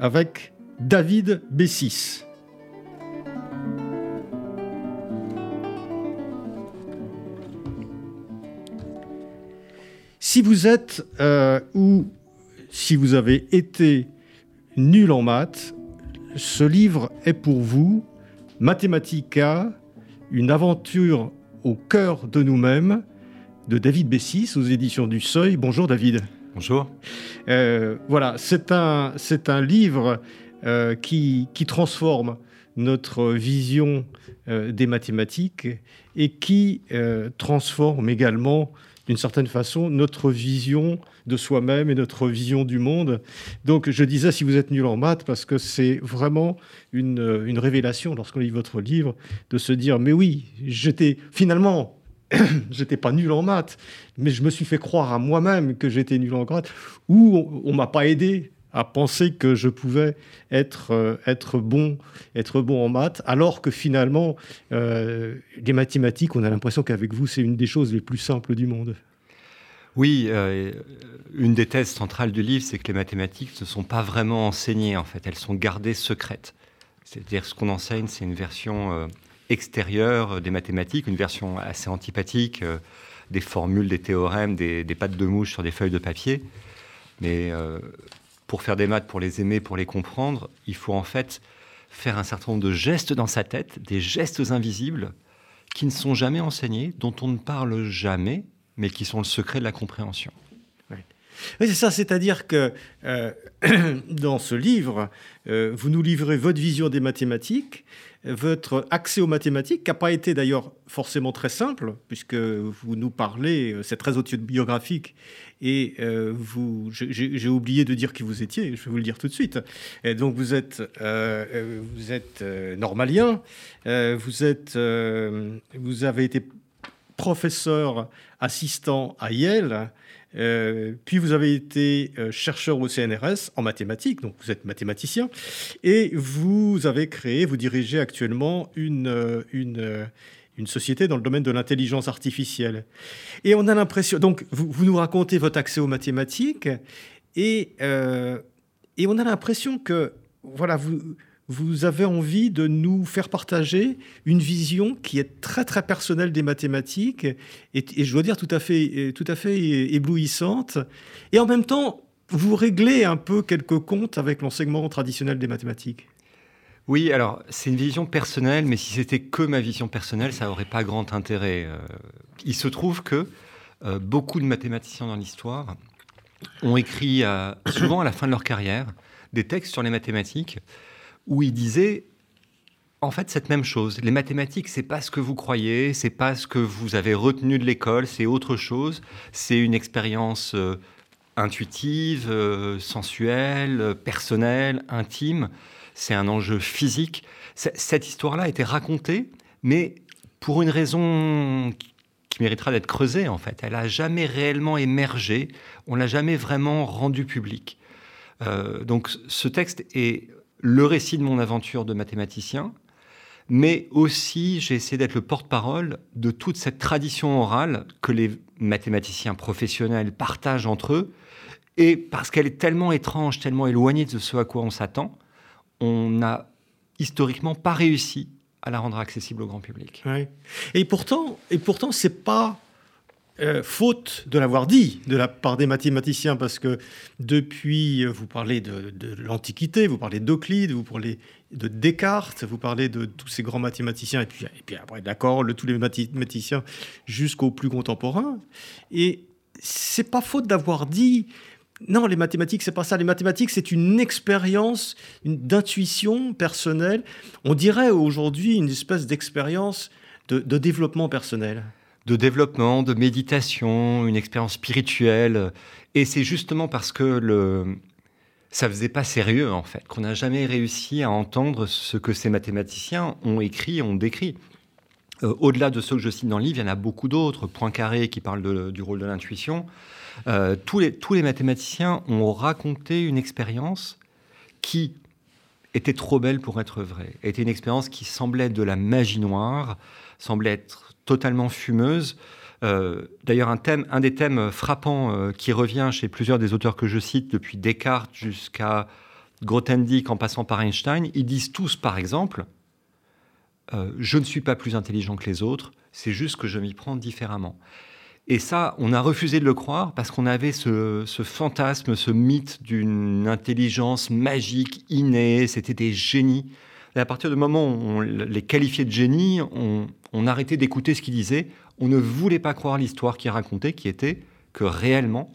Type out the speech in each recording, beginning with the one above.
avec David Bessis. Si vous êtes euh, ou si vous avez été nul en maths, ce livre est pour vous. Mathematica, une aventure au cœur de nous-mêmes, de David Bessis aux éditions du Seuil. Bonjour David. Bonjour. Euh, voilà, c'est un, c'est un livre euh, qui, qui, transforme notre vision euh, des mathématiques et qui transforme également d'une certaine façon notre vision de soi-même et notre vision du monde. Donc je disais si vous êtes nul en maths, parce que c'est vraiment une, une révélation lorsqu'on lit votre livre, de se dire mais oui, j'étais finalement j'étais pas nul en maths, mais je me suis fait croire à moi-même que j'étais nul en maths, ou on, ne m'a pas aidé à penser que je pouvais être, euh, être, bon, être bon en maths, alors que finalement, euh, les mathématiques, on a l'impression qu'avec vous, c'est une des choses les plus simples du monde. Oui, euh, une des thèses centrales du livre, c'est que les mathématiques ne sont pas vraiment enseignées, en fait, elles sont gardées secrètes. C'est-à-dire ce qu'on enseigne, c'est une version extérieure des mathématiques, une version assez antipathique euh, des formules, des théorèmes, des, pattes de mouche sur des feuilles de papier. Mais euh, pour faire des maths, pour les aimer, pour les comprendre, il faut en fait faire un certain nombre de gestes dans sa tête, des gestes invisibles qui ne sont jamais enseignés, dont on ne parle jamais, mais qui sont le secret de la compréhension. Oui, c'est ça, c'est-à-dire que euh, dans ce livre, vous nous livrez votre vision des mathématiques, votre accès aux mathématiques, qui n'a pas été d'ailleurs forcément très simple, puisque vous nous parlez, euh, c'est très autobiographique, et euh, vous, j'ai oublié de dire qui vous étiez, je vais vous le dire tout de suite. Donc vous êtes, euh, vous êtes normalien, vous, êtes, vous avez été professeur assistant à Yale, euh, puis vous avez été euh, chercheur au CNRS en mathématiques, donc vous êtes mathématicien, et vous avez créé, vous dirigez actuellement une, euh, une, société dans le domaine de l'intelligence artificielle. Et on a l'impression, donc vous, vous, nous racontez votre accès aux mathématiques, et, et on a l'impression que, voilà, vous vous avez envie de nous faire partager une vision qui est très très personnelle des mathématiques et, je dois dire tout à fait tout à fait éblouissante et en même temps vous réglez un peu quelques comptes avec l'enseignement traditionnel des mathématiques. Oui, alors c'est une vision personnelle, mais si c'était que ma vision personnelle, ça n'aurait pas grand intérêt. Euh, il se trouve que euh, beaucoup de mathématiciens dans l'histoire ont écrit souvent à la fin de leur carrière des textes sur les mathématiques où il disait en fait cette même chose. Les mathématiques, c'est pas ce que vous croyez, c'est pas ce que vous avez retenu de l'école, c'est autre chose. C'est une expérience euh, intuitive, euh, sensuelle, personnelle, intime. C'est un enjeu physique. cette histoire-là a été racontée, mais pour une raison qui méritera d'être creusée en fait. Elle a jamais réellement émergé. On l'a jamais vraiment rendu public. Euh, donc ce texte est le récit de mon aventure de mathématicien, mais aussi j'ai essayé d'être le porte-parole de toute cette tradition orale que les mathématiciens professionnels partagent entre eux. Et parce qu'elle est tellement étrange, tellement éloignée de ce à quoi on s'attend, on n'a historiquement pas réussi à la rendre accessible au grand public. Et pourtant, et pourtant, c'est pas euh, faute de l'avoir dit de la part des mathématiciens, parce que depuis, euh, vous parlez de, l'Antiquité, vous parlez d'Euclide, vous parlez de Descartes, vous parlez de tous ces grands mathématiciens, et puis, après, d'accord, tous les mathématiciens jusqu'aux plus contemporains. Et c'est pas faute d'avoir dit. Non, les mathématiques, c'est pas ça. Les mathématiques, c'est une expérience d'intuition personnelle. On dirait aujourd'hui une espèce d'expérience de développement personnel de développement, de méditation, une expérience spirituelle. Et c'est justement parce que le, ça faisait pas sérieux en fait, qu'on n'a jamais réussi à entendre ce que ces mathématiciens ont écrit, ont décrit. Euh, au-delà de ceux que je cite dans le livre, il y en a beaucoup d'autres. Poincaré qui parle du rôle de l'intuition. Euh, tous, les, tous les mathématiciens ont raconté une expérience qui était trop belle pour être vraie. Était une expérience qui semblait de la magie noire, semblait être totalement fumeuse. Euh, d'ailleurs, un, un des thèmes frappants qui revient chez plusieurs des auteurs que je cite, depuis Descartes jusqu'à Grothendieck en passant par Einstein, ils disent tous, par exemple, euh, je ne suis pas plus intelligent que les autres, c'est juste que je m'y prends différemment. Et ça, on a refusé de le croire parce qu'on avait ce, fantasme, ce mythe d'une intelligence magique, innée, c'était des génies. Et à partir du moment où on les qualifiait de génies, on, on arrêtait d'écouter ce qu'ils disaient. On ne voulait pas croire l'histoire qu'ils racontaient, qui était que réellement,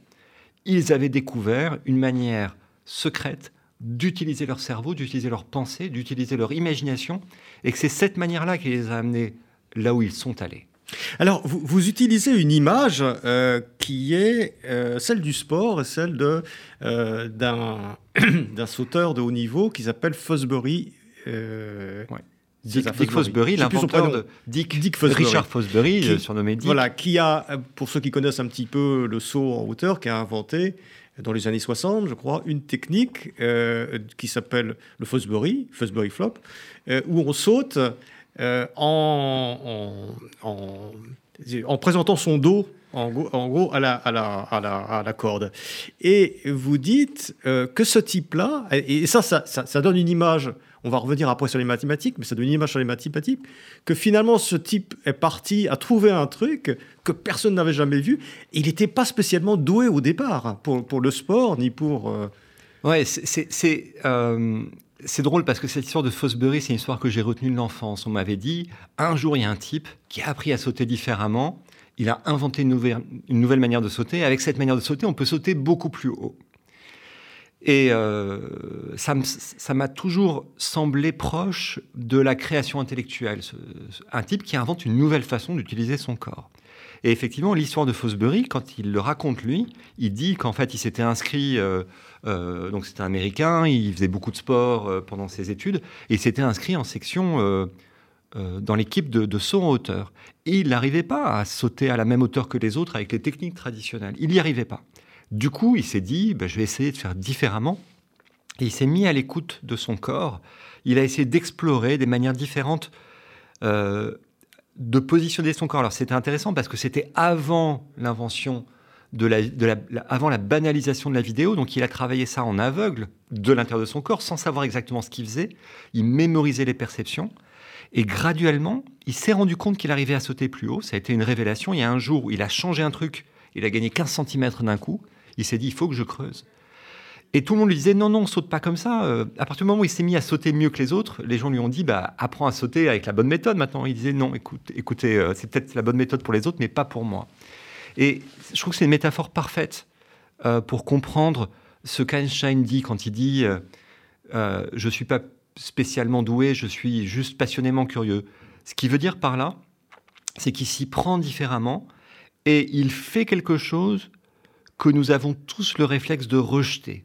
ils avaient découvert une manière secrète d'utiliser leur cerveau, d'utiliser leur pensée, d'utiliser leur imagination, et que c'est cette manière-là qui les a amenés là où ils sont allés. Alors, vous, utilisez une image euh, qui est euh, celle du sport et celle euh, d'un, sauteur de haut niveau qui s'appelle Fosbury. Dick, Fosbury, l'inventeur de Dick, Dick Richard Fosbury, surnommé Dick. Voilà, qui a, pour ceux qui connaissent un petit peu le saut en hauteur, qui a inventé dans les années 60, je crois, une technique euh, qui s'appelle le Fosbury, Fosbury Flop, euh, où on saute euh, en, en, en, présentant son dos, en, gros, à la, à, la, à, la, à la, corde. Et vous dites que ce type-là, et ça ça, ça ça, donne une image on va revenir après sur les mathématiques, mais ça donne une image sur les mathématiques, que finalement ce type est parti à trouver un truc que personne n'avait jamais vu. il n'était pas spécialement doué au départ pour, pour le sport, ni pour... Euh, ouais, c'est... Euh, c'est drôle parce que cette histoire de Fosbury, c'est une histoire que j'ai retenue de l'enfance. On m'avait dit, un jour, il y a un type qui a appris à sauter différemment. Il a inventé une nouvelle, une nouvelle manière de sauter. Avec cette manière de sauter, on peut sauter beaucoup plus haut. Et euh, ça m'a toujours semblé proche de la création intellectuelle. un type qui invente une nouvelle façon d'utiliser son corps. Et effectivement, l'histoire de Fosbury, quand il le raconte lui, il dit qu'en fait, il s'était inscrit, euh, euh, donc c'était un Américain, il faisait beaucoup de sport pendant ses études, et il s'était inscrit en section dans l'équipe de, de, saut en hauteur. Et il n'arrivait pas à sauter à la même hauteur que les autres avec les techniques traditionnelles. Il n'y arrivait pas. Du coup, il s'est dit, bah, je vais essayer de faire différemment. Et il s'est mis à l'écoute de son corps. Il a essayé d'explorer des manières différentes euh, de positionner son corps. Alors c'était intéressant parce que c'était avant l'invention de la, avant la banalisation de la vidéo. Donc il a travaillé ça en aveugle de l'intérieur de son corps sans savoir exactement ce qu'il faisait. Il mémorisait les perceptions. Et graduellement, il s'est rendu compte qu'il arrivait à sauter plus haut. Ça a été une révélation. Il y a un jour où il a changé un truc. Il a gagné 15 cm d'un coup. Il s'est dit, il faut que je creuse. Et tout le monde lui disait, non, non, saute pas comme ça. Euh, à partir du moment où il s'est mis à sauter mieux que les autres, les gens lui ont dit, bah, apprends à sauter avec la bonne méthode maintenant. Il disait, non, écoute, écoutez, euh, c'est peut-être la bonne méthode pour les autres, mais pas pour moi. Et je trouve que c'est une métaphore parfaite euh, pour comprendre ce qu'Einstein dit quand il dit, je ne suis pas spécialement doué, je suis juste passionnément curieux. Ce qu'il veut dire par là, c'est qu'il s'y prend différemment et il fait quelque chose que nous avons tous le réflexe de rejeter.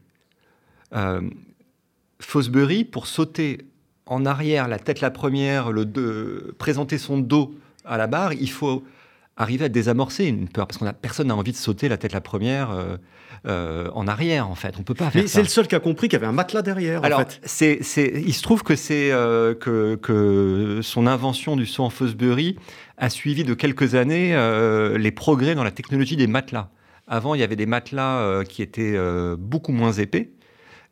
Euh, Fosbury, pour sauter en arrière, la tête la première, le présenter son dos à la barre, il faut arriver à désamorcer une peur, parce que personne n'a envie de sauter la tête la première euh, euh, en arrière, en fait. On peut pas faire Mais c'est le seul qui a compris qu'il y avait un matelas derrière, Alors, en fait. C'est, il se trouve que, c'est, que, que, son invention du saut en Fosbury a suivi de quelques années les progrès dans la technologie des matelas. Avant, il y avait des matelas euh, qui étaient euh, beaucoup moins épais.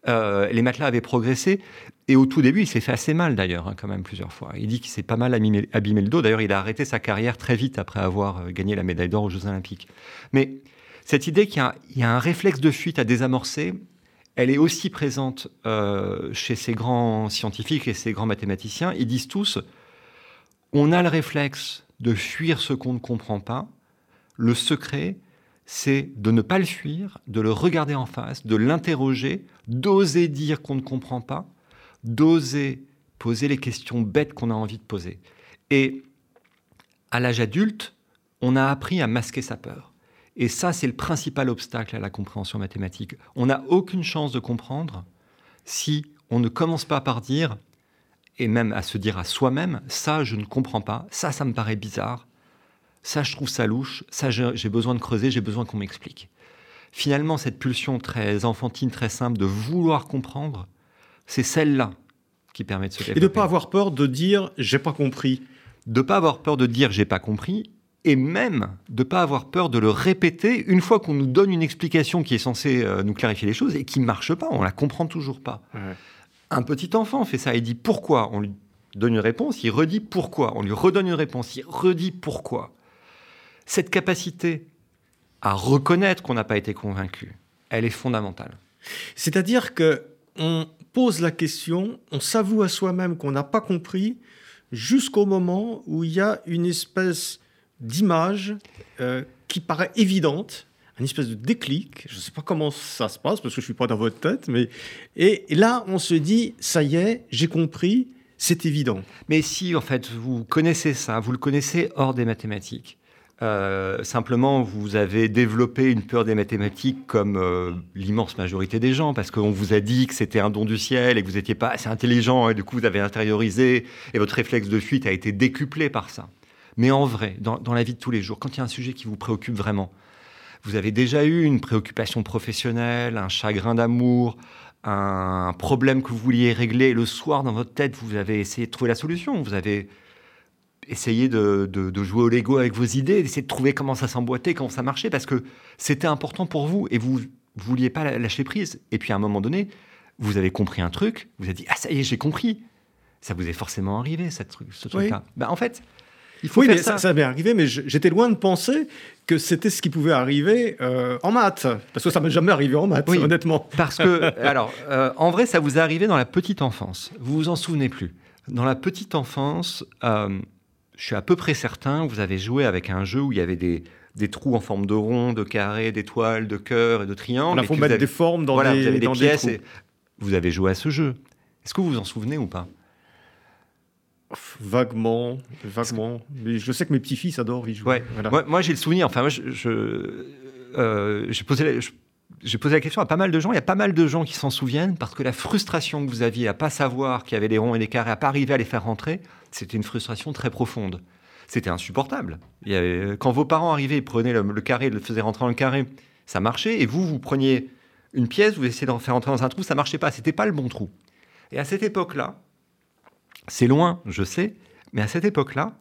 Euh, les matelas avaient progressé. Et au tout début, il s'est fait assez mal d'ailleurs, hein, quand même, plusieurs fois. Il dit qu'il s'est pas mal abîmé, le dos. D'ailleurs, il a arrêté sa carrière très vite après avoir gagné la médaille d'or aux Jeux Olympiques. Mais cette idée qu'il y, a un réflexe de fuite à désamorcer, elle est aussi présente chez ces grands scientifiques et ces grands mathématiciens. Ils disent tous, on a le réflexe de fuir ce qu'on ne comprend pas. Le secret, c'est de ne pas le fuir, de le regarder en face, de l'interroger, d'oser dire qu'on ne comprend pas, d'oser poser les questions bêtes qu'on a envie de poser. Et à l'âge adulte, on a appris à masquer sa peur. Et ça, c'est le principal obstacle à la compréhension mathématique. On n'a aucune chance de comprendre si on ne commence pas par dire, et même à se dire à soi-même, ça, je ne comprends pas, ça, ça me paraît bizarre, ça, je trouve ça louche, ça, j'ai besoin de creuser, j'ai besoin qu'on m'explique. Finalement, cette pulsion très enfantine, très simple de vouloir comprendre, c'est celle-là qui permet de se développer. Et de ne pas avoir peur de dire j'ai pas compris. De ne pas avoir peur de dire j'ai pas compris, et même de ne pas avoir peur de le répéter une fois qu'on nous donne une explication qui est censée euh, nous clarifier les choses et qui ne marche pas, on la comprend toujours pas. Un petit enfant fait ça, il dit pourquoi, on lui donne une réponse, il redit pourquoi, on lui redonne une réponse, il redit pourquoi. Cette capacité à reconnaître qu'on n'a pas été convaincu, elle est fondamentale. C'est-à-dire que on pose la question, on s'avoue à soi-même qu'on n'a pas compris jusqu'au moment où il y a une espèce d'image euh, qui paraît évidente, une espèce de déclic. Je ne sais pas comment ça se passe parce que je ne suis pas dans votre tête, mais et là on se dit ça y est, j'ai compris, c'est évident. Mais si en fait vous connaissez ça, vous le connaissez hors des mathématiques. Euh, simplement, vous avez développé une peur des mathématiques comme euh, l'immense majorité des gens, parce qu'on vous a dit que c'était un don du ciel et que vous n'étiez pas assez intelligent, et du coup vous avez intériorisé, et votre réflexe de fuite a été décuplé par ça. Mais en vrai, dans, la vie de tous les jours, quand il y a un sujet qui vous préoccupe vraiment, vous avez déjà eu une préoccupation professionnelle, un chagrin d'amour, un problème que vous vouliez régler, et le soir dans votre tête, vous avez essayé de trouver la solution, vous avez essayer de, jouer au Lego avec vos idées, d'essayer de trouver comment ça s'emboîtait, comment ça marchait, parce que c'était important pour vous et vous ne vouliez pas lâcher prise. Et puis à un moment donné, vous avez compris un truc, vous avez dit Ah, ça y est, j'ai compris. Ça vous est forcément arrivé, cette ce truc-là. Ben, en fait, il faut oui, mais ça. ça. m'est arrivé, mais j'étais loin de penser que c'était ce qui pouvait arriver euh, en maths. Parce que ça m'est jamais arrivé en maths, honnêtement. Parce que, alors, euh, en vrai, ça vous est arrivé dans la petite enfance. Vous vous en souvenez plus. Dans la petite enfance, euh, je suis à peu près certain, vous avez joué avec un jeu où il y avait des, des trous en forme de rond, de carré, d'étoiles, de cœur et de triangle. Il faut mettre des formes dans des, vous avez des pièces. Vous avez joué à ce jeu. Est-ce que vous vous en souvenez ou pas? Vaguement, vaguement. Mais je sais que mes petits-fils adorent y jouer. Moi, j'ai le souvenir. Enfin, moi, je, euh, j'ai posé, j'ai posé la question à pas mal de gens. Il y a pas mal de gens qui s'en souviennent parce que la frustration que vous aviez à pas savoir qu'il y avait des ronds et des carrés, à pas arriver à les faire rentrer, c'était une frustration très profonde. C'était insupportable. quand vos parents arrivaient, ils prenaient le, carré, ils le faisaient rentrer dans le carré, ça marchait. Et vous, vous preniez une pièce, vous essayez d'en faire rentrer dans un trou, ça marchait pas. C'était pas le bon trou. Et à cette époque-là, c'est loin, je sais, mais à cette époque-là,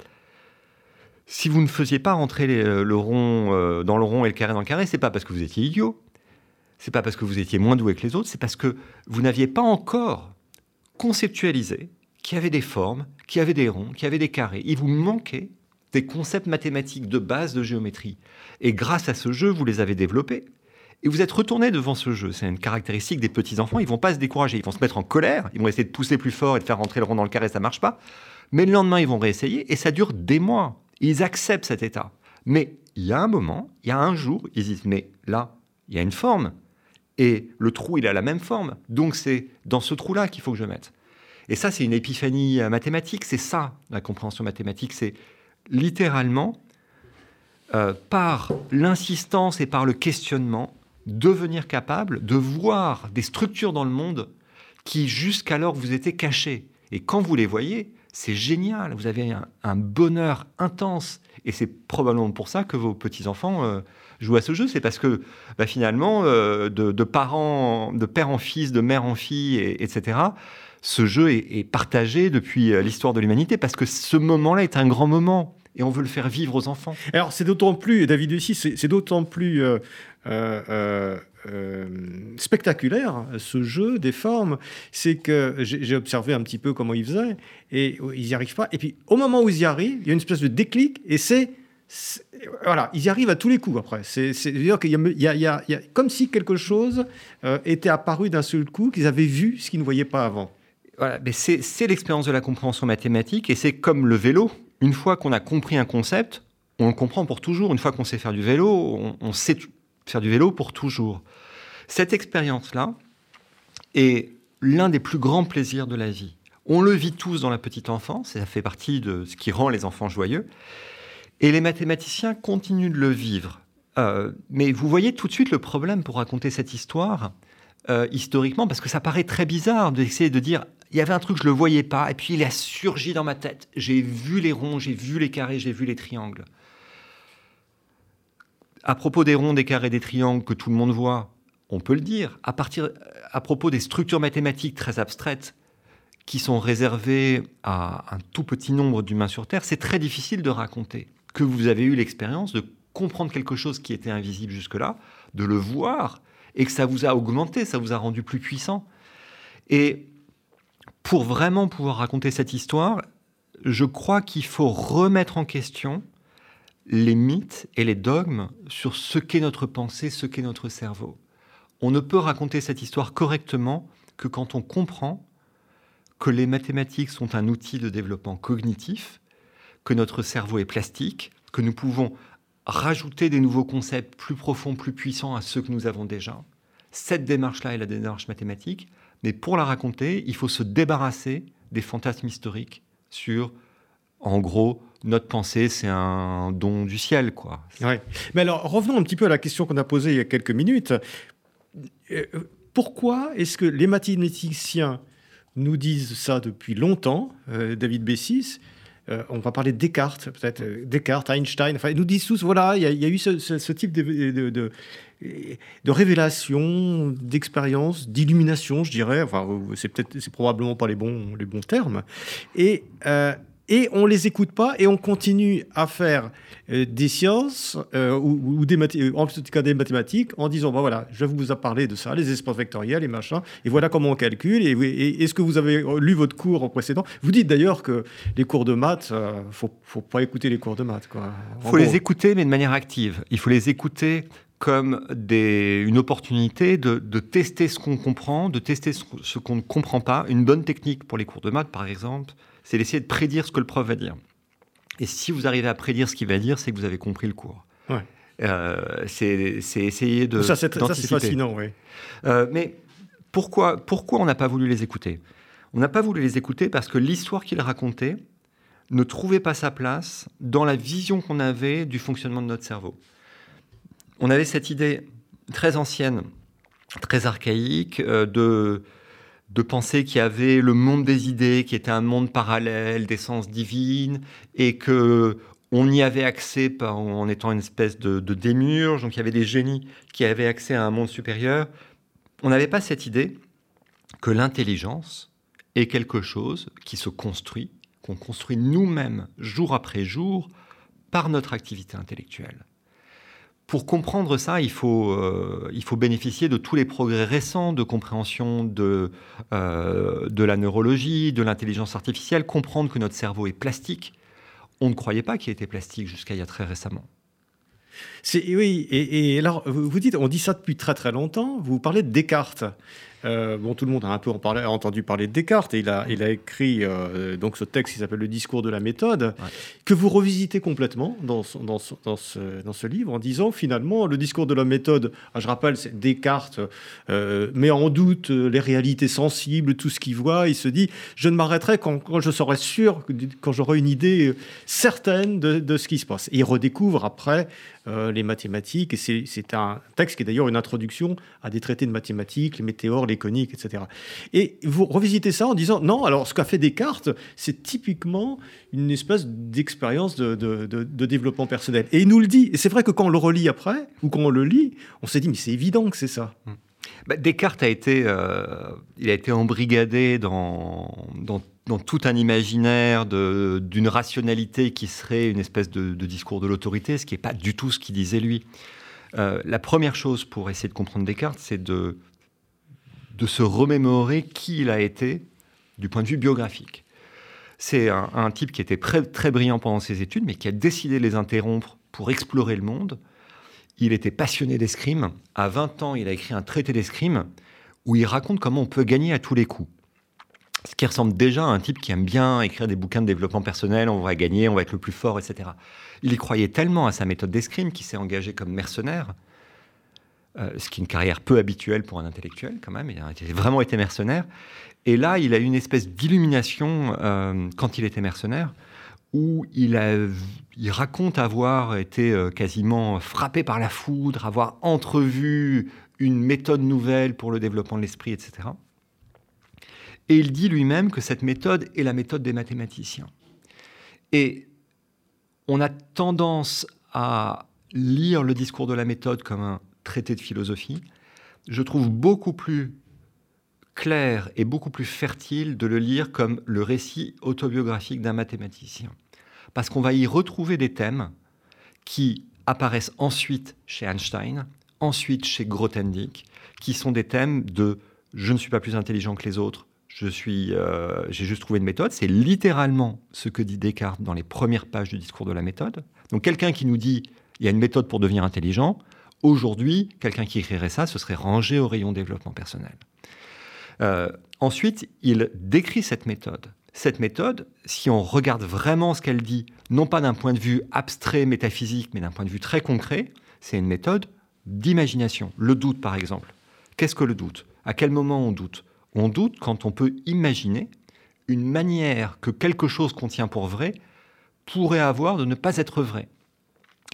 si vous ne faisiez pas rentrer le rond euh, dans le rond et le carré dans le carré, c'est pas parce que vous étiez idiot, c'est pas parce que vous étiez moins doué que les autres, c'est parce que vous n'aviez pas encore conceptualisé qu'il y avait des formes, qu'il y avait des ronds, qu'il y avait des carrés. Il vous manquait des concepts mathématiques de base de géométrie. Et grâce à ce jeu, vous les avez développés. Et vous êtes retourné devant ce jeu. C'est une caractéristique des petits enfants. Ils vont pas se décourager. Ils vont se mettre en colère. Ils vont essayer de pousser plus fort et de faire rentrer le rond dans le carré. Ça marche pas. Mais le lendemain, ils vont réessayer. Et ça dure des mois. Ils acceptent cet état. Mais il y a un moment, il y a un jour, ils disent Mais là, il y a une forme et le trou, il a la même forme. Donc c'est dans ce trou-là qu'il faut que je mette. Et ça, c'est une épiphanie euh, mathématique. C'est ça, la compréhension mathématique. C'est littéralement, euh, par l'insistance et par le questionnement, devenir capable de voir des structures dans le monde qui jusqu'alors vous étaient cachées. Et quand vous les voyez, c'est génial. Vous avez un, bonheur intense. Et c'est probablement pour ça que vos petits-enfants euh, joue à ce jeu, c'est parce que bah, finalement, euh, de, parents, de père en fils, de mère en fille, etc., ce jeu est, partagé depuis euh, l'histoire de l'humanité, parce que ce moment-là est un grand moment. Et on veut le faire vivre aux enfants. Alors, c'est d'autant plus, David aussi, c'est d'autant plus euh, spectaculaire, ce jeu des formes, c'est que j'ai observé un petit peu comment ils faisaient, et ils n'y arrivent pas. Et puis, au moment où ils y arrivent, il y a une espèce de déclic, et c'est voilà, ils y arrivent à tous les coups après. C'est, dire qu'il y, a, comme si quelque chose euh, était apparu d'un seul coup, qu'ils avaient vu ce qu'ils ne voyaient pas avant. Voilà, mais c'est, l'expérience de la compréhension mathématique et c'est comme le vélo. Une fois qu'on a compris un concept, on le comprend pour toujours. Une fois qu'on sait faire du vélo, on, on sait faire du vélo pour toujours. Cette expérience-là est l'un des plus grands plaisirs de la vie. On le vit tous dans la petite enfance, et ça fait partie de ce qui rend les enfants joyeux. Et les mathématiciens continuent de le vivre Euh, mais vous voyez tout de suite le problème pour raconter cette histoire euh, historiquement, parce que ça paraît très bizarre d'essayer de dire il y avait un truc, je ne le voyais pas, et puis il a surgi dans ma tête. J'ai vu les ronds, j'ai vu les carrés, j'ai vu les triangles. À propos des ronds, des carrés, des triangles que tout le monde voit, on peut le dire. À, partir, à propos des structures mathématiques très abstraites qui sont réservées à un tout petit nombre d'humains sur Terre, c'est très difficile de raconter que vous avez eu l'expérience de comprendre quelque chose qui était invisible jusque-là, de le voir, et que ça vous a augmenté, ça vous a rendu plus puissant. Et pour vraiment pouvoir raconter cette histoire, je crois qu'il faut remettre en question les mythes et les dogmes sur ce qu'est notre pensée, ce qu'est notre cerveau. On ne peut raconter cette histoire correctement que quand on comprend que les mathématiques sont un outil de développement cognitif, que notre cerveau est plastique, que nous pouvons rajouter des nouveaux concepts plus profonds, plus puissants à ceux que nous avons déjà. Cette démarche-là est la démarche mathématique, mais pour la raconter, il faut se débarrasser des fantasmes historiques sur, en gros, notre pensée, c'est un don du ciel, quoi. Ouais. Mais alors, revenons un petit peu à la question qu'on a posée il y a quelques minutes. Euh, pourquoi est-ce que les mathématiciens nous disent ça depuis longtemps, euh, David Bessis? Euh, on va parler de Descartes, peut-être Descartes, Einstein. Enfin, ils nous disent tous, voilà, il y, a eu ce, type de, de, de révélation, d'expérience, d'illumination, je dirais. Enfin, c'est peut-être, c'est probablement pas les bons, les bons termes. Et et on les écoute pas et on continue à faire euh, des sciences euh, ou, des en tout cas des mathématiques en disant bah voilà je vous ai parlé de ça les espaces vectoriels et machin et voilà comment on calcule et, est-ce que vous avez lu votre cours en précédent. Vous dites d'ailleurs que les cours de maths euh, faut, faut pas écouter les cours de maths quoi. Il faut les écouter mais de manière active. Il faut les écouter comme des, une opportunité de, de tester ce qu'on comprend, de tester ce qu'on ne comprend pas. Une bonne technique pour les cours de maths, par exemple, c'est d'essayer de prédire ce que le prof va dire. Et si vous arrivez à prédire ce qu'il va dire, c'est que vous avez compris le cours. Euh, c'est essayer de. Ça, c'est fascinant, oui. Euh, mais pourquoi, pourquoi on n'a pas voulu les écouter? On n'a pas voulu les écouter parce que l'histoire qu'ils racontaient ne trouvait pas sa place dans la vision qu'on avait du fonctionnement de notre cerveau. On avait cette idée très ancienne, très archaïque, euh, de de penser qu'il y avait le monde des idées, qui était un monde parallèle, d'essence divine, et que on y avait accès en étant une espèce de, de démurge, donc il y avait des génies qui avaient accès à un monde supérieur. On n'avait pas cette idée que l'intelligence est quelque chose qui se construit, qu'on construit nous-mêmes jour après jour par notre activité intellectuelle pour comprendre ça, il faut, euh, il faut bénéficier de tous les progrès récents de compréhension de, euh, de la neurologie, de l'intelligence artificielle, comprendre que notre cerveau est plastique. On ne croyait pas qu'il était plastique jusqu'à il y a très récemment. Oui, et, et, alors vous dites, on dit ça depuis très très longtemps, vous parlez de Descartes. Euh, bon, tout le monde a un peu entendu parler de Descartes et il a, il a écrit euh, donc ce texte qui s'appelle Le discours de la méthode, que vous revisitez complètement dans, dans, dans, ce, dans, ce, livre en disant finalement le discours de la méthode, ah, je rappelle, c'est Descartes euh, met en doute les réalités sensibles, tout ce qu'il voit. Il se dit je ne m'arrêterai quand, quand, je serai sûr, quand j'aurai une idée certaine de, de, ce qui se passe. Et il redécouvre après les mathématiques et c'est un texte qui est d'ailleurs une introduction à des traités de mathématiques, les météores, les coniques, etc. Et vous revisitez ça en disant non, alors ce qu'a fait Descartes, c'est typiquement une espèce d'expérience de, développement personnel. Et il nous le dit. Et c'est vrai que quand on le relit après, ou quand on le lit, on s'est dit, mais c'est évident que c'est ça. Mmh. Bah, Descartes a été, euh, il a été embrigadé dans, dans, tout un imaginaire d'une rationalité qui serait une espèce de, discours de l'autorité, ce qui n'est pas du tout ce qu'il disait lui. Euh, la première chose pour essayer de comprendre Descartes, c'est de de se remémorer qui il a été du point de vue biographique. C'est un, type qui était très, très brillant pendant ses études, mais qui a décidé de les interrompre pour explorer le monde. Il était passionné d'escrime. À 20 ans, il a écrit un traité d'escrime où il raconte comment on peut gagner à tous les coups. Ce qui ressemble déjà à un type qui aime bien écrire des bouquins de développement personnel, on va gagner, on va être le plus fort, etc. Il y croyait tellement à sa méthode d'escrime qu'il s'est engagé comme mercenaire euh, ce qui est une carrière peu habituelle pour un intellectuel quand même. Il a vraiment été mercenaire. Et là, il a eu une espèce d'illumination euh, quand il était mercenaire, où il, raconte avoir été euh, quasiment frappé par la foudre, avoir entrevu une méthode nouvelle pour le développement de l'esprit, etc. Et il dit lui-même que cette méthode est la méthode des mathématiciens. Et on a tendance à lire le discours de la méthode comme un traité de philosophie. Je trouve beaucoup plus clair et beaucoup plus fertile de le lire comme le récit autobiographique d'un mathématicien. Parce qu'on va y retrouver des thèmes qui apparaissent ensuite chez Einstein, ensuite chez Grothendieck, qui sont des thèmes de je ne suis pas plus intelligent que les autres, je suis, euh, j'ai juste trouvé une méthode. C'est littéralement ce que dit Descartes dans les premières pages du discours de la méthode. Donc quelqu'un qui nous dit il y a une méthode pour devenir intelligent, aujourd'hui, quelqu'un qui écrirait ça, ce serait rangé au rayon développement personnel. Euh, ensuite, il décrit cette méthode. Cette méthode, si on regarde vraiment ce qu'elle dit, non pas d'un point de vue abstrait, métaphysique, mais d'un point de vue très concret, c'est une méthode d'imagination. Le doute, par exemple. Qu'est-ce que le doute? À quel moment on doute? On doute quand on peut imaginer une manière que quelque chose qu'on tient pour vrai pourrait avoir de ne pas être vrai.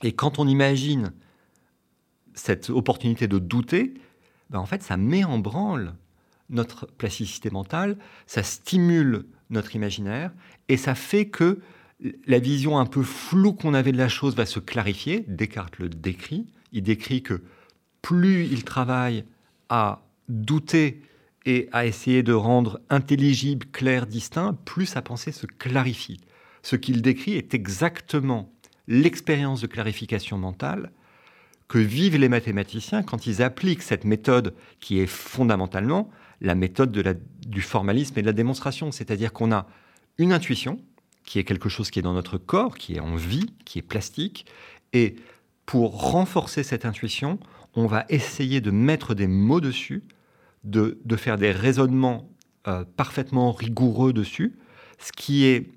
Et quand on imagine cette opportunité de douter, ben en fait, ça met en branle notre plasticité mentale, ça stimule notre imaginaire et ça fait que la vision un peu floue qu'on avait de la chose va se clarifier. Descartes le décrit. Il décrit que plus il travaille à douter et à essayer de rendre intelligible, clair, distinct, plus sa pensée se clarifie. Ce qu'il décrit est exactement l'expérience de clarification mentale que vivent les mathématiciens quand ils appliquent cette méthode qui est fondamentalement la méthode du formalisme et de la démonstration. C'est-à-dire qu'on a une intuition, qui est quelque chose qui est dans notre corps, qui est en vie, qui est plastique, et pour renforcer cette intuition, on va essayer de mettre des mots dessus, de, faire des raisonnements euh, parfaitement rigoureux dessus, ce qui est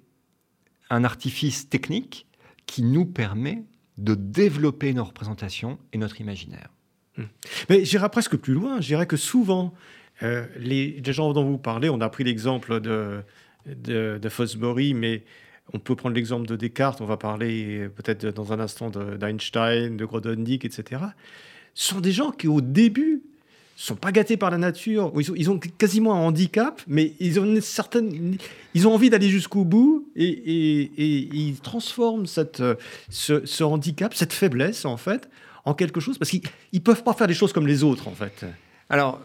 un artifice technique qui nous permet de développer nos représentations et notre imaginaire. Hmm. Mais j'irai presque plus loin. Je dirais que souvent, euh, les, gens dont vous parlez, on a pris l'exemple de, de, Fosbury, mais on peut prendre l'exemple de Descartes, on va parler peut-être dans un instant d'Einstein, de, Grothendieck, etc. Ce sont des gens qui, au début, sont pas gâtés par la nature, ils ont, quasiment un handicap, mais ils ont, une certaine, ils ont envie d'aller jusqu'au bout et, ils transforment cette, ce, ce, handicap, cette faiblesse, en fait, en quelque chose, parce qu'ils ne peuvent pas faire des choses comme les autres, en fait. Alors,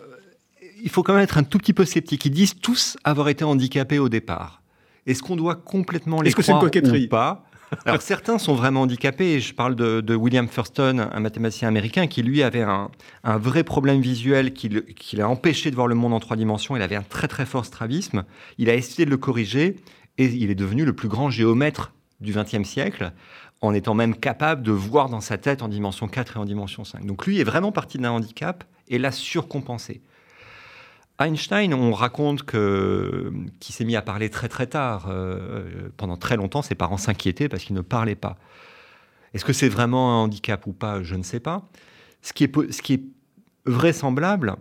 il faut quand même être un tout petit peu sceptique. Ils disent tous avoir été handicapés au départ. Est-ce qu'on doit complètement les croire ou pas? alors certains sont vraiment handicapés. Je parle de, William Thurston, un mathématicien américain qui lui avait un, vrai problème visuel qui, l'a empêché de voir le monde en trois dimensions. Il avait un très très fort strabisme. Il a essayé de le corriger et il est devenu le plus grand géomètre du XXe siècle en étant même capable de voir dans sa tête en dimension 4 et en dimension 5. Donc lui est vraiment parti d'un handicap et l'a surcompensé. Einstein, on raconte que qu'il s'est mis à parler très très tard. Euh, pendant très longtemps, ses parents s'inquiétaient parce qu'il ne parlait pas. Est-ce que c'est vraiment un handicap ou pas? Je ne sais pas. Ce qui est, ce qui est vraisemblable,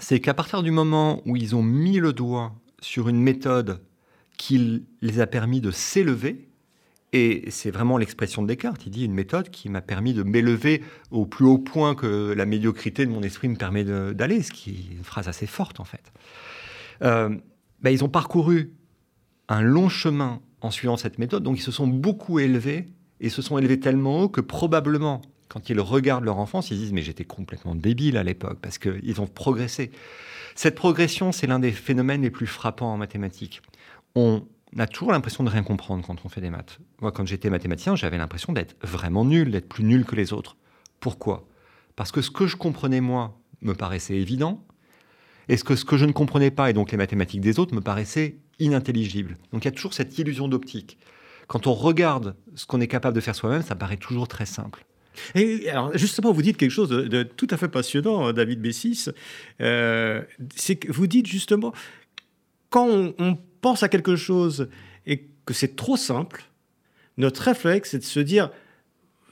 c'est qu'à partir du moment où ils ont mis le doigt sur une méthode qui les a permis de s'élever, et c'est vraiment l'expression de Descartes. Il dit une méthode qui m'a permis de m'élever au plus haut point que la médiocrité de mon esprit me permet d'aller, ce qui est une phrase assez forte en fait. Euh, ben, ils ont parcouru un long chemin en suivant cette méthode, donc ils se sont beaucoup élevés et se sont élevés tellement haut que probablement, quand ils regardent leur enfance, ils disent mais j'étais complètement débile à l'époque parce qu'ils ont progressé. Cette progression, c'est l'un des phénomènes les plus frappants en mathématiques. On on a toujours l'impression de rien comprendre quand on fait des maths. Moi, quand j'étais mathématicien, j'avais l'impression d'être vraiment nul, d'être plus nul que les autres. Pourquoi? Parce que ce que je comprenais moi me paraissait évident, et ce que, ce que je ne comprenais pas, et donc les mathématiques des autres, me paraissaient inintelligibles. Donc il y a toujours cette illusion d'optique. Quand on regarde ce qu'on est capable de faire soi-même, ça paraît toujours très simple. Et justement, vous dites quelque chose de, tout à fait passionnant, David Bessis. Euh, c'est que vous dites justement, quand on pense à quelque chose et que c'est trop simple, notre réflexe, c'est de se dire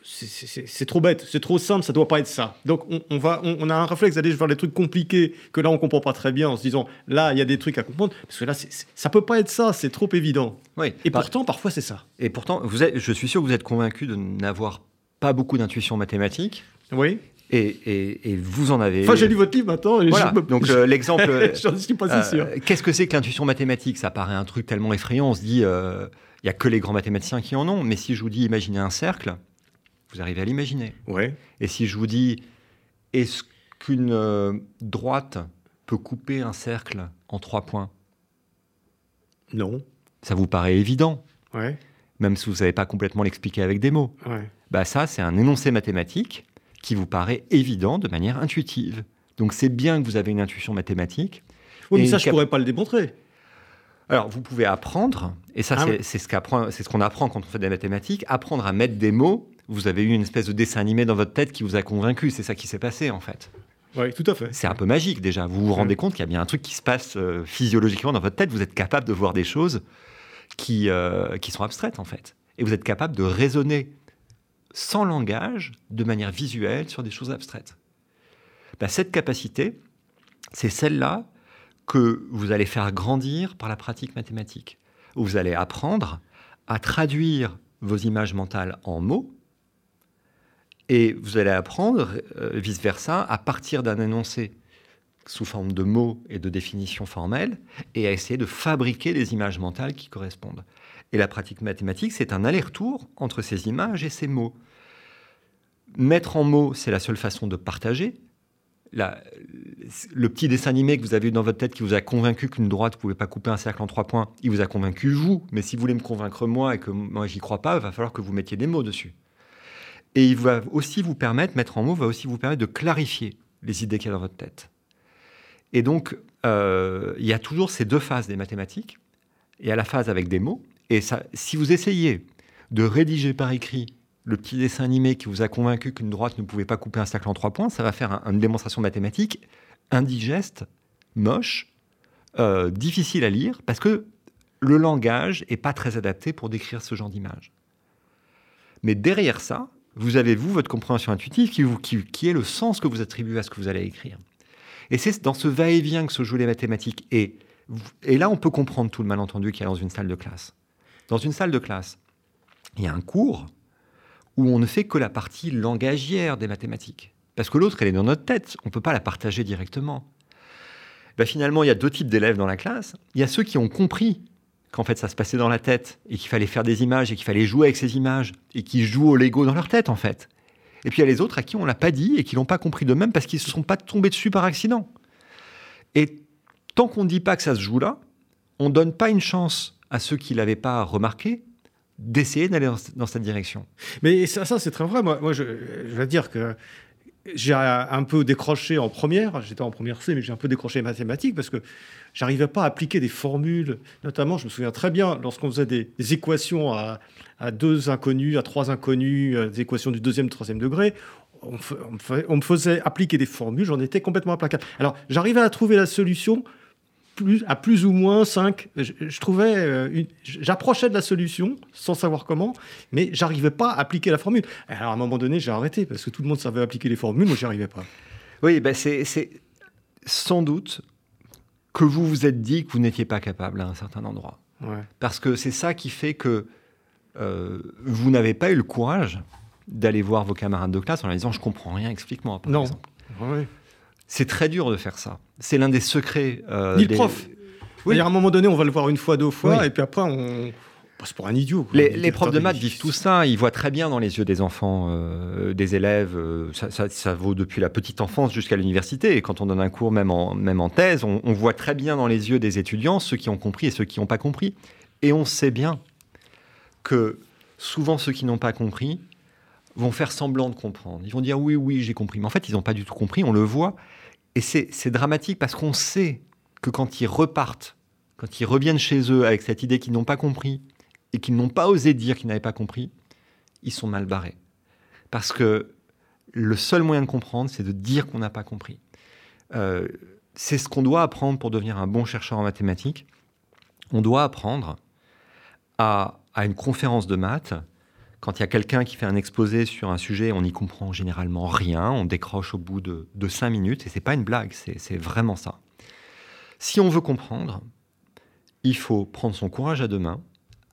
c'est trop bête, c'est trop simple, ça doit pas être ça. Donc on, va, on, a un réflexe d'aller vers les trucs compliqués que là on comprend pas très bien en se disant là il y a des trucs à comprendre parce que là ça peut pas être ça, c'est trop évident. Oui. Et pourtant parfois c'est ça. Et pourtant vous êtes, je suis sûr que vous êtes convaincu de n'avoir pas beaucoup d'intuition mathématique. Oui. Et, et, vous en avez. Enfin, j'ai lu votre livre maintenant. Et voilà. Donc euh, l'exemple. J'en suis pas si sûr. Euh, qu'est-ce que c'est que l'intuition mathématique? Ça paraît un truc tellement effrayant. On se dit, euh, il y a que les grands mathématiciens qui en ont. Mais si je vous dis, imaginez un cercle, vous arrivez à l'imaginer. Ouais. Et si je vous dis, est-ce qu'une euh, droite peut couper un cercle en trois points? Non. Ça vous paraît évident? Ouais. Même si vous ne savez pas complètement l'expliquer avec des mots. Ouais. Bah ça, c'est un énoncé mathématique qui vous paraît évident de manière intuitive. Donc c'est bien que vous avez une intuition mathématique. Oui, mais ça, je ne pourrais pas le démontrer. Alors, vous pouvez apprendre, et ça, ah c'est ce qu'on apprend quand on fait des mathématiques, apprendre à mettre des mots vous avez eu une espèce de dessin animé dans votre tête qui vous a convaincu. C'est ça qui s'est passé, en fait. Oui, tout à fait. C'est un peu magique déjà. Vous vous rendez compte qu'il y a bien un truc qui se passe euh, physiologiquement dans votre tête. Vous êtes capable de voir des choses qui, euh, qui sont abstraites, en fait. Et vous êtes capable de raisonner sans langage, de manière visuelle, sur des choses abstraites. Bah, cette capacité, c'est celle-là que vous allez faire grandir par la pratique mathématique. Vous allez apprendre à traduire vos images mentales en mots et vous allez apprendre, euh, vice-versa, à partir d'un énoncé sous forme de mots et de définitions formelles, et à essayer de fabriquer des images mentales qui correspondent. Et la pratique mathématique, c'est un aller-retour entre ces images et ces mots. Mettre en mots, c'est la seule façon de partager. le petit dessin animé que vous avez eu dans votre tête qui vous a convaincu qu'une droite ne pouvait pas couper un cercle en trois points, il vous a convaincu vous. Mais si vous voulez me convaincre moi et que moi j'y crois pas, il va falloir que vous mettiez des mots dessus. Et il va aussi vous permettre, mettre en mots, va aussi vous permettre de clarifier les idées qu'il y a dans votre tête. Et donc, euh, il y a toujours ces deux phases des mathématiques. Il y a la phase avec des mots. Et ça, si vous essayez de rédiger par écrit le petit dessin animé qui vous a convaincu qu'une droite ne pouvait pas couper un cercle en trois points, ça va faire une démonstration mathématique indigeste, moche, euh, difficile à lire, parce que le langage n'est pas très adapté pour décrire ce genre d'image. Mais derrière ça, vous avez, vous, votre compréhension intuitive qui, est le sens que vous attribuez à ce que vous allez écrire. Et c'est dans ce va-et-vient que se jouent les mathématiques. Et là, on peut comprendre tout le malentendu qu'il y a dans une salle de classe. Dans une salle de classe, il y a un cours où on ne fait que la partie langagière des mathématiques. Parce que l'autre, elle est dans notre tête. On ne peut pas la partager directement. Ben finalement, il y a deux types d'élèves dans la classe. Il y a ceux qui ont compris qu'en fait ça se passait dans la tête et qu'il fallait faire des images et qu'il fallait jouer avec ces images et qui jouent au Lego dans leur tête en fait. Et puis il y a les autres à qui on l'a pas dit et qui l'ont pas compris d'eux-mêmes parce qu'ils se sont pas tombés dessus par accident. Et tant qu'on ne dit pas que ça se joue là, on donne pas une chance à ceux qui l'avaient pas remarqué d'essayer d'aller dans, cette direction. Mais ça, c'est très vrai. Moi, je, veux dire que j'ai un peu décroché en première, j'étais en première C, mais j'ai un peu décroché les mathématiques parce que j'arrivais pas à appliquer des formules. Notamment, je me souviens très bien, lorsqu'on faisait des, équations à, deux inconnus, à trois inconnus, euh, des équations du deuxième, troisième degré, on, on me faisait appliquer des formules, j'en étais complètement implacable. Alors, j'arrivais à trouver la solution plus, à plus ou moins 5. Je, trouvais, euh, j'approchais de la solution sans savoir comment, mais j'arrivais pas à appliquer la formule. Alors à un moment donné, j'ai arrêté parce que tout le monde savait appliquer les formules, moi j'y arrivais pas. Oui, ben c'est sans doute que vous vous êtes dit que vous n'étiez pas capable à un certain endroit. Parce que c'est ça qui fait que euh, vous n'avez pas eu le courage d'aller voir vos camarades de classe en leur disant je comprends rien, explique-moi. non. Exemple. C'est très dur de faire ça. C'est l'un des secrets. Euh, Ni le prof. Oui. À un moment donné, on va le voir une fois, deux fois, et puis après, on passe pour un idiot. Les, profs de maths vivent tout ça. Ils voient très bien dans les yeux des enfants, euh, des élèves. Euh, ça, vaut depuis la petite enfance jusqu'à l'université. Et quand on donne un cours, même en, même en thèse, on, on, voit très bien dans les yeux des étudiants ceux qui ont compris et ceux qui n'ont pas compris. Et on sait bien que souvent ceux qui n'ont pas compris vont faire semblant de comprendre. Ils vont dire oui, oui, j'ai compris. Mais en fait, ils n'ont pas du tout compris. On le voit. Et c'est dramatique parce qu'on sait que quand ils repartent, quand ils reviennent chez eux avec cette idée qu'ils n'ont pas compris et qu'ils n'ont pas osé dire qu'ils n'avaient pas compris, ils sont mal barrés. Parce que le seul moyen de comprendre, c'est de dire qu'on n'a pas compris. Euh, c'est ce qu'on doit apprendre pour devenir un bon chercheur en mathématiques. On doit apprendre à, à une conférence de maths quand il y a quelqu'un qui fait un exposé sur un sujet, on n'y comprend généralement rien, on décroche au bout de, cinq minutes, et c'est pas une blague, c'est vraiment ça. Si on veut comprendre, il faut prendre son courage à deux mains,